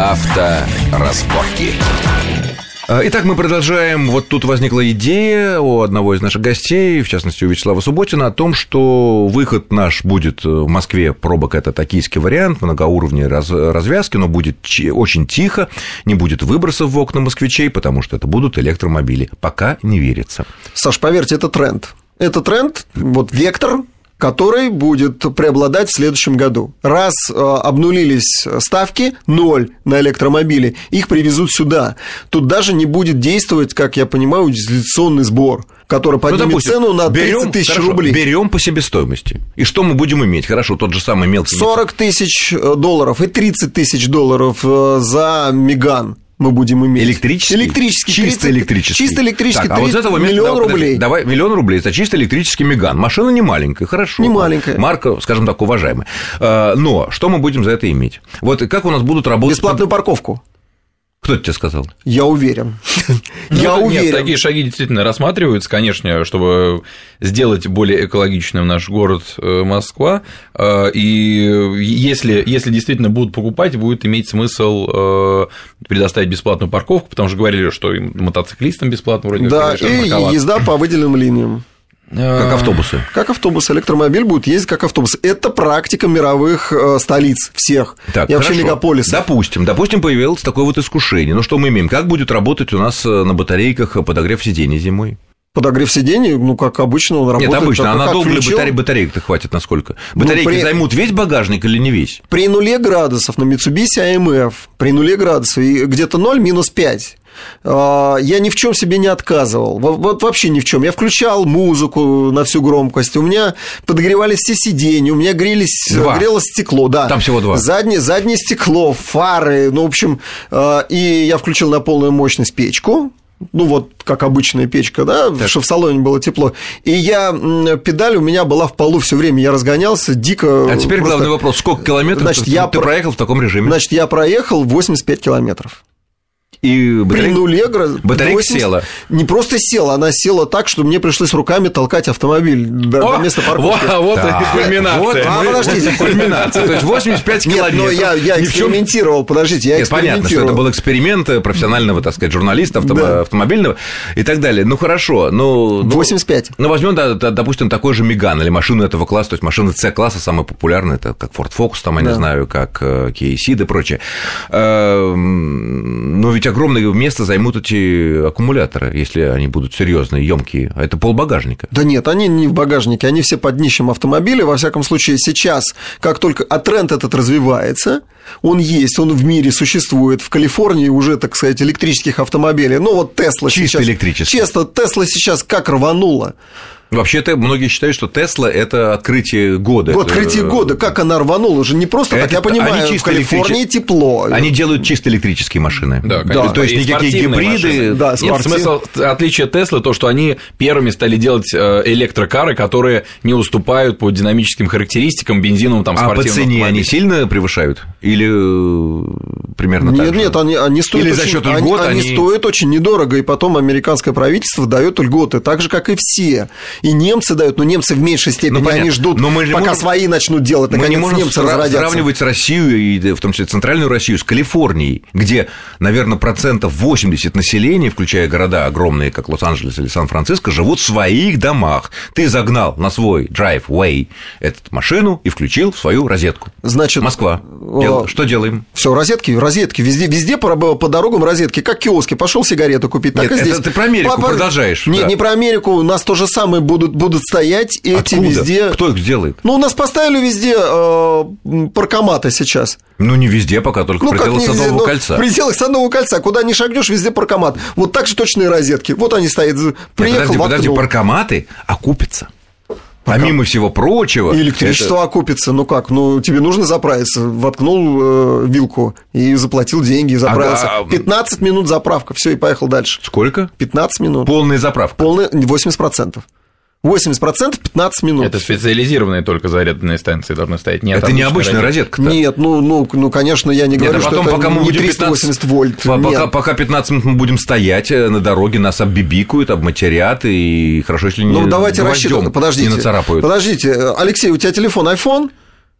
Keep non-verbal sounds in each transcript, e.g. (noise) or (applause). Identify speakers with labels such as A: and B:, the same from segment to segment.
A: Авторазборки.
B: А, итак, мы продолжаем. Вот тут возникла идея у одного из наших гостей, в частности, у Вячеслава Субботина, о том, что выход наш будет в Москве, пробок это токийский вариант, многоуровневой раз, развязки, но будет очень тихо, не будет выбросов в окна москвичей, потому что это будут электромобили. Пока не верится.
C: Саш, поверьте, это тренд. Это тренд, вот вектор, который будет преобладать в следующем году. Раз э, обнулились ставки, ноль на электромобили, их привезут сюда. Тут даже не будет действовать, как я понимаю, утилизационный сбор который ну, поднимет ну, допустим, цену на 30 тысяч рублей.
B: Берем по себестоимости. И что мы будем иметь? Хорошо, тот же самый мелкий.
C: 40 тысяч э, долларов и 30 тысяч долларов за Меган мы будем иметь.
B: Электрический?
C: Электрический.
B: Чисто 30, электрический.
C: Чисто электрический. Так, а вот с этого миллион да, рублей.
B: Давай, миллион рублей. Это чисто электрический Меган. Машина не маленькая, хорошо.
C: Не маленькая.
B: Марка, скажем так, уважаемая. А, но что мы будем за это иметь? Вот как у нас будут работать...
C: Бесплатную парковку.
B: Кто это тебе сказал?
C: Я уверен.
D: Ну, Я уверен. Нет, такие шаги действительно рассматриваются, конечно, чтобы сделать более экологичным наш город э, Москва. Э, и если, если действительно будут покупать, будет иметь смысл э, предоставить бесплатную парковку, потому что говорили, что и мотоциклистам бесплатно вроде
C: Да, и езда по выделенным линиям.
B: Как автобусы.
C: Как автобус. Электромобиль будет ездить как автобус. Это практика мировых э, столиц всех. Так, и вообще мегаполисов.
B: Допустим, допустим, появилось такое вот искушение. Ну, что мы имеем? Как будет работать у нас э, на батарейках подогрев сидений зимой?
C: Подогрев сидений, ну, как обычно, он работает.
B: Нет, обычно, а надолго ли батарей, батареек-то хватит насколько? Ну, Батарейки ну, при... займут весь багажник или не весь?
C: При нуле градусов на Mitsubishi AMF, при нуле градусов, и где-то 0 минус 5 а, я ни в чем себе не отказывал. Вот вообще ни в чем. Я включал музыку на всю громкость. У меня подогревались все сиденья, у меня грелись, два. грелось стекло, да.
B: Там всего два.
C: Заднее, заднее стекло, фары. Ну, в общем, а, и я включил на полную мощность печку ну вот как обычная печка, да, так. что в салоне было тепло. И я педаль у меня была в полу все время, я разгонялся дико.
B: А теперь просто... главный вопрос: сколько километров значит, ты, я ты проехал в таком режиме?
C: Значит, я проехал 85 километров.
B: И батарейка, При нуле
C: батарейка 80, села. Не просто села, она села так, что мне пришлось руками толкать автомобиль до, О, до места парковки.
D: Вот, вот да. и кульминация. Вот,
C: а, подождите.
B: Кульминация. То есть 85 километров. Нет, но
C: я, я экспериментировал, подождите, я Нет,
B: понятно, что это был эксперимент профессионального, так сказать, журналиста авто, да. автомобильного и так далее. Ну, хорошо, ну...
C: 85.
B: Ну, возьмем, да, допустим, такой же Меган или машину этого класса, то есть машины C-класса самые популярные, это как Ford Focus, там, я да. не знаю, как э, Kia Ceed и прочее. Эм, но ведь огромное место займут эти аккумуляторы, если они будут серьезные, емкие. А это полбагажника.
C: Да нет, они не в багажнике, они все под днищем автомобиля. Во всяком случае, сейчас, как только а тренд этот развивается, он есть, он в мире существует. В Калифорнии уже, так сказать, электрических автомобилей. Ну, вот Тесла
B: Чисто сейчас... электрический.
C: Чисто Тесла сейчас как рванула.
B: Вообще-то многие считают, что Тесла – это открытие года.
C: Вот открытие года, как она рванула, уже не просто это, так, я понимаю, они в Калифорнии электрич... тепло.
B: Они делают чисто электрические машины.
D: Да, конечно. Да. То есть никакие гибриды. Машины. Да, Нет, смысл, отличие Теслы, то, что они первыми стали делать э, электрокары, которые не уступают по динамическим характеристикам бензиновым там
B: А по цене они сильно превышают? Или э, примерно
C: нет,
B: так же?
C: Нет, они, они стоят
B: Или
C: очень,
B: за счет льгот
C: они, они... они стоят очень недорого, и потом американское правительство дает льготы, так же, как и все. И немцы дают, но немцы в меньшей степени, ну, они ждут, но мы пока можем... свои начнут делать, наконец
B: мы не можем
C: немцы
B: сра- сравнивать Россию, и в том числе центральную Россию, с Калифорнией, где, наверное, процентов 80 населения, включая города огромные, как Лос-Анджелес или Сан-Франциско, живут в своих домах. Ты загнал на свой driveway эту машину и включил в свою розетку. Значит, Москва. Дел... Что делаем?
C: Все, розетки, розетки, везде, везде по, по дорогам розетки, как киоски. Пошел сигарету купить, так
B: Нет,
C: и здесь.
B: Это ты про Америку по, продолжаешь.
C: Нет, да. не про Америку, у нас то же самое будут, будут стоять эти
B: Откуда?
C: везде.
B: Кто их сделает?
C: Ну, у нас поставили везде э, паркоматы сейчас.
B: Ну, не везде пока, только ну, в пределах Садового везде, кольца.
C: В пределах Садового кольца. Куда не шагнешь, везде паркомат. Вот так же точные розетки. Вот они стоят. Приехал,
B: Нет, подожди, подожди, паркоматы окупятся. Помимо всего прочего.
C: И электричество это... окупится. Ну как? Ну, тебе нужно заправиться. Воткнул э, вилку и заплатил деньги, и заправился. Ага. 15 минут заправка. Все, и поехал дальше.
B: Сколько?
C: 15 минут.
B: Полная заправка.
C: Полная 80%. 80% 15 минут.
D: Это специализированные только зарядные станции должны стоять.
B: Нет, это не обычная розетка.
C: -то. Нет, ну, ну, ну, конечно, я не говорю, Нет, а потом, что пока это мы не 380 15, вольт.
B: Пока, пока 15 минут мы будем стоять э, на дороге, нас оббибикают, обматерят, и хорошо, если не
C: Ну, давайте рассчитывать. Подождите, не нацарапают. Подождите, Алексей, у тебя телефон iPhone?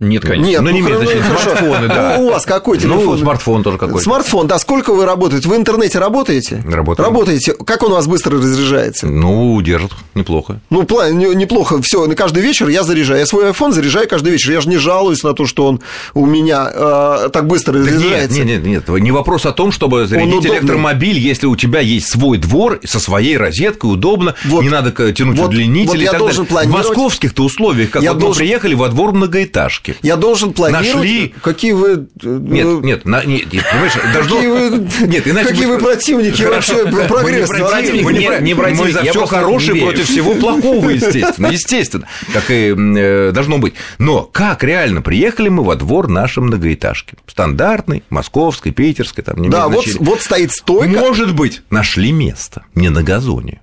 D: Нет, конечно.
C: Нет, ну,
B: ну не имеет значения.
C: Смартфоны, да. Ну, у вас какой телефон?
B: Ну, смартфон тоже какой-то.
C: Смартфон, да. Сколько вы работаете? В интернете работаете?
B: Работаю.
C: Работаете. Как он у вас быстро разряжается?
B: Ну, держит неплохо.
C: Ну, неплохо. Все, на каждый вечер я заряжаю. Я свой iPhone заряжаю каждый вечер. Я же не жалуюсь на то, что он у меня э, так быстро разряжается.
B: Нет, нет, нет, нет. Не вопрос о том, чтобы зарядить электромобиль, если у тебя есть свой двор со своей розеткой, удобно, вот, не надо тянуть вот, удлинитель вот и так
C: должен
B: далее. В московских-то условиях, как
C: я
B: вот
C: должен...
B: мы приехали во двор многоэтажки.
C: Я должен планировать
B: Нашли...
C: Какие вы...
B: Нет, нет, на, нет, нет понимаешь, должно...
C: Какие вы, нет, иначе какие вы противники вообще прогресса.
B: Мы не, не, не мы за все хорошее против всего плохого, естественно, (laughs) естественно, как и э, должно быть. Но как реально приехали мы во двор нашей многоэтажки? Стандартной, московской, питерской, там не
C: Да, вот, вот стоит стойка.
B: Может быть, нашли место, не на газоне.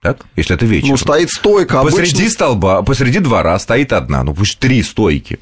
B: Так, если это вечер.
C: Ну, стоит стойка.
B: Посреди обычно... столба, посреди двора стоит одна, ну пусть три стойки.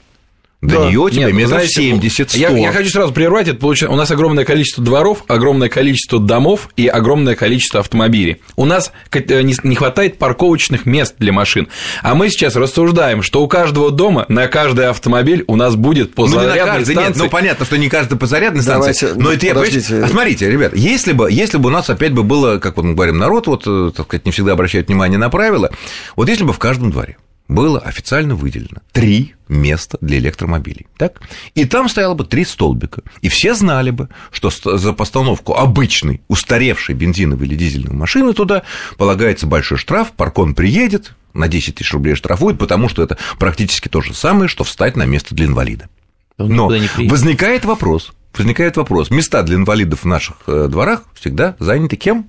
B: До да. нее тебе Нет, метров знаете, 70 100.
D: Я, я хочу сразу прервать это. Получается, у нас огромное количество дворов, огромное количество домов и огромное количество автомобилей. У нас э, не хватает парковочных мест для машин. А мы сейчас рассуждаем, что у каждого дома на каждый автомобиль у нас будет по ну, зарядной каждый, станции. Нет,
B: ну понятно, что не каждый по зарядной станции. Давайте, но это я, а смотрите, ребят, если бы, если бы у нас опять бы было, как вот мы говорим, народ, вот, э, так сказать, не всегда обращает внимание на правила, вот если бы в каждом дворе было официально выделено три места для электромобилей. Так? И там стояло бы три столбика. И все знали бы, что за постановку обычной, устаревшей бензиновой или дизельной машины туда полагается большой штраф, паркон приедет, на 10 тысяч рублей штрафует, потому что это практически то же самое, что встать на место для инвалида. Но возникает вопрос, возникает вопрос, места для инвалидов в наших э, дворах всегда заняты кем?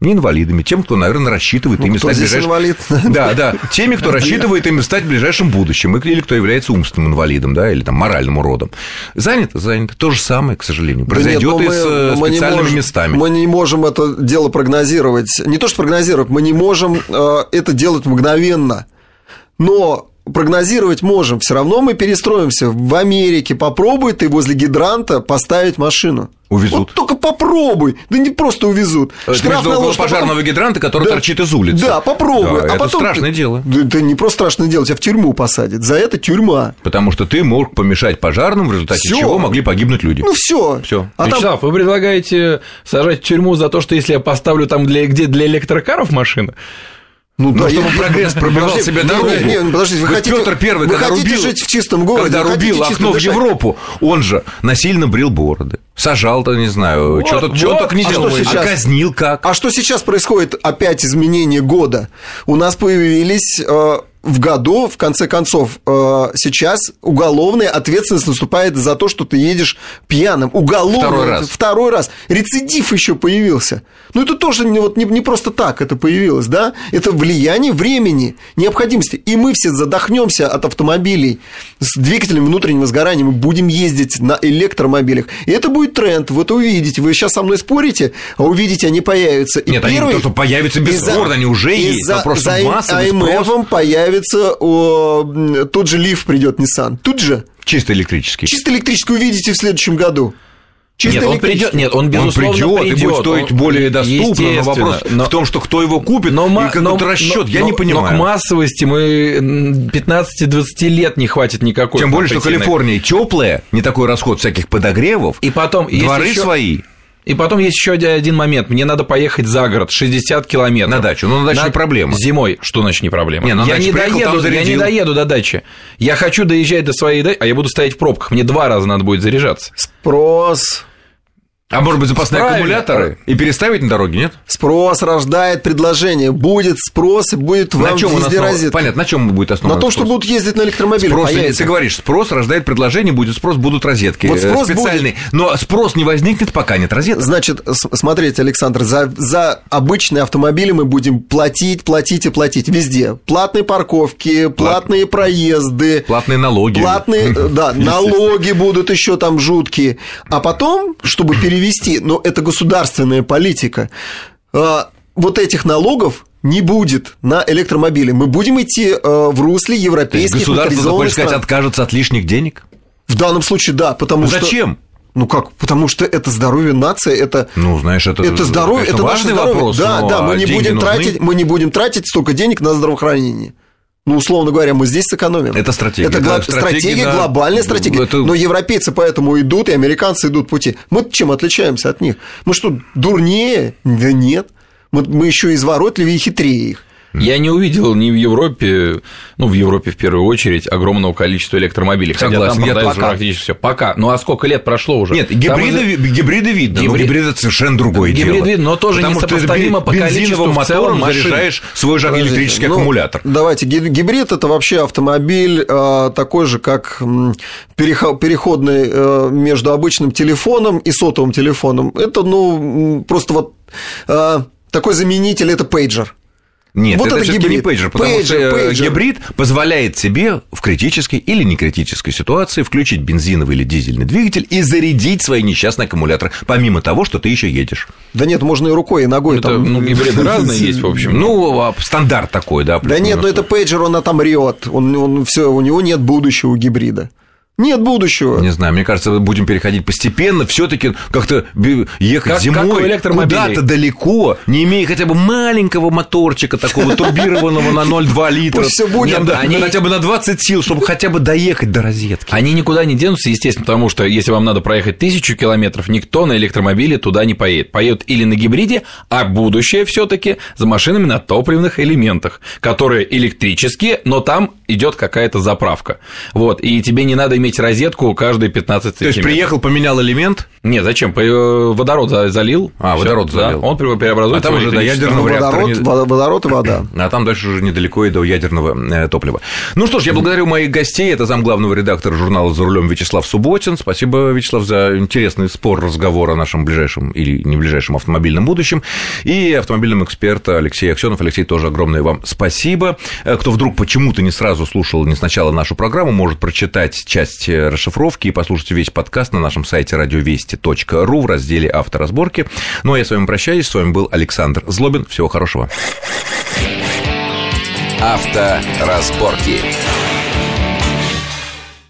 B: Не инвалидами, тем, кто, наверное, рассчитывает ну, ими стать ближайшим...
C: инвалид?
B: Да, да, теми, кто (laughs) рассчитывает ими стать в ближайшем будущем, или кто является умственным инвалидом, да, или там моральным уродом. Занято, занято. То же самое, к сожалению, произойдет да нет, и с э, мы специальными
C: можем,
B: местами.
C: Мы не можем это дело прогнозировать. Не то, что прогнозировать, мы не можем э, это делать мгновенно. Но прогнозировать можем. Все равно мы перестроимся. В Америке попробуй ты возле гидранта поставить машину.
B: Увезут.
C: Вот только попробуй. Да не просто увезут.
B: Штраф на около пожарного потом... гидранта, который да. торчит из улицы.
C: Да, попробуй.
B: Да, а это потом... страшное дело.
C: Да, это не просто страшное дело, тебя в тюрьму посадят. За это тюрьма.
B: Потому что ты мог помешать пожарным, в результате всё. чего могли погибнуть люди.
C: Ну все.
B: Все.
D: А Вячеслав, там... вы предлагаете сажать в тюрьму за то, что если я поставлю там для, где для электрокаров машину,
B: ну, да, чтобы я... прогресс пробивал себе дорогу.
C: Нет, нет, подождите, вы хотите,
B: Петр Первый,
C: вы
B: когда
C: хотите
B: рубил,
C: жить в чистом городе,
B: когда рубил окно в Европу, он же насильно брил бороды, сажал-то, не знаю, вот, что-то, вот, только не а делал, сейчас, а казнил как.
C: А что сейчас происходит? Опять изменение года. У нас появились э, в году, в конце концов, э, сейчас уголовная ответственность наступает за то, что ты едешь пьяным. Уголовный.
B: Второй раз.
C: Второй раз. Рецидив еще появился. Ну, это тоже не, вот, не, не просто так это появилось, да? Это влияние времени, необходимости. И мы все задохнемся от автомобилей с двигателем внутреннего сгорания. Мы будем ездить на электромобилях. И это будет тренд. Вот увидите. Вы сейчас со мной спорите, а увидите, они появятся.
B: И Нет, первый, они появятся бесспорно, они уже есть.
C: За, Вопрос за АМФом появится появится, о, тот же лифт придет Nissan. Тут же.
B: Чисто электрический.
C: Чисто электрический увидите в следующем году.
D: Чисто нет, он придет, нет, он безусловно
B: он придет, придет и будет стоить он, более доступно, но вопрос но, в том, что кто его купит, но, и какой-то расчет, я
D: но,
B: не понимаю.
D: Но к массовости мы 15-20 лет не хватит никакой.
B: Тем более, что Калифорния теплая, не такой расход всяких подогревов,
D: и потом
B: дворы еще... свои.
D: И потом есть еще один момент. Мне надо поехать за город 60 километров.
B: На дачу. Ну, на даче на... не проблема.
D: Зимой. Что значит не проблема?
B: Не, ну,
D: я, не доеду, я не доеду до дачи. Я хочу доезжать до своей дачи, а я буду стоять в пробках. Мне два раза надо будет заряжаться.
C: Спрос.
B: А может быть запасные Правильно. аккумуляторы и переставить на дороге, нет?
C: Спрос рождает предложение. Будет спрос и будет вам на чем везде основ... розетка.
B: Понятно, на чем будет основан
C: На том, что будут ездить на электромобилях.
B: Спрос, ты говоришь, спрос рождает предложение, будет спрос, будут розетки вот спрос специальные. Будет... Но спрос не возникнет, пока нет розеток.
C: Значит, смотрите, Александр, за, за обычные автомобили мы будем платить, платить и платить везде. Платные парковки, Плат... платные проезды.
B: Платные налоги.
C: Платные, да, (laughs) налоги будут еще там жуткие. А потом, чтобы перевести перевести, но это государственная политика. А, вот этих налогов не будет на электромобили. Мы будем идти а, в русле европейских
B: Государство, хочешь сказать, откажется от лишних денег?
C: В данном случае, да, потому
B: Зачем?
C: что...
B: Зачем?
C: Ну как? Потому что это здоровье нации, это
B: ну знаешь, это
C: это здоровье, это
B: важный
C: наше здоровье.
B: вопрос.
C: Да, да, мы не будем
B: нужны.
C: тратить, мы не будем тратить столько денег на здравоохранение. Ну, условно говоря, мы здесь сэкономим.
B: Это стратегия.
C: Это
B: да,
C: стратегия, стратегия да, глобальная стратегия. Это... Но европейцы поэтому идут, и американцы идут пути. Мы чем отличаемся от них? Мы что, дурнее? Да нет. Мы, мы еще изворотливее и хитрее их.
D: Я не увидел ни в Европе, ну, в Европе в первую очередь, огромного количества электромобилей.
B: Согласен,
D: хотя там
B: продается
D: практически все. Пока. Ну, а сколько лет прошло уже?
B: Нет, гибриды, там гибриды видно,
D: гибрид...
B: но гибриды это совершенно другое
D: гибрид
B: дело.
D: видно, но тоже
B: Потому
D: несопоставимо по количеству
B: в целом заряжаешь свой же электрический ну, аккумулятор.
C: Давайте, гибрид – это вообще автомобиль э, такой же, как переходный э, между обычным телефоном и сотовым телефоном. Это, ну, просто вот э, такой заменитель – это пейджер.
B: Нет, вот это, это гибрид. не пейджер, потому пейджер, что э, пейджер. гибрид позволяет себе в критической или некритической ситуации включить бензиновый или дизельный двигатель и зарядить свои несчастные аккумуляторы, помимо того, что ты еще едешь.
C: Да нет, можно и рукой, и ногой.
D: Это, там... Ну, (laughs) гибриды разные есть, в общем.
B: Ну, а стандарт такой, да.
C: Да нет, но это пейджер, он отомрет, он, он, все, у него нет будущего у гибрида. Нет будущего.
B: Не знаю, мне кажется, будем переходить постепенно, все-таки как-то ехать как, зимой как куда-то далеко, не имея хотя бы маленького моторчика такого турбированного на 0,2 литра.
C: Пусть все будет. Нет,
B: да, они... Хотя бы на 20 сил, чтобы хотя бы доехать до розетки.
D: Они никуда не денутся, естественно, потому что если вам надо проехать тысячу километров, никто на электромобиле туда не поедет. Поедут или на гибриде, а будущее все-таки за машинами на топливных элементах, которые электрические, но там идет какая-то заправка. Вот, и тебе не надо иметь розетку каждые 15 сантиметров.
B: То есть приехал, поменял элемент?
D: Нет, зачем? Э, водород залил.
B: А, водород залил.
D: Да, он преобразуется.
B: А там уже до ядерного
C: водород, реактора. Водород и вода.
B: А там дальше уже недалеко и до ядерного э, топлива. Ну что ж, я благодарю моих гостей. Это зам главного редактора журнала «За рулем» Вячеслав Субботин. Спасибо, Вячеслав, за интересный спор, разговор о нашем ближайшем или не ближайшем автомобильном будущем. И автомобильным эксперт Алексей Аксенов. Алексей, тоже огромное вам спасибо. Э, кто вдруг почему-то не сразу слушал, не сначала нашу программу, может прочитать часть расшифровки и послушать весь подкаст на нашем сайте радиовести.ру в разделе авторазборки. Ну а я с вами прощаюсь. С вами был Александр Злобин. Всего хорошего.
A: Авторазборки.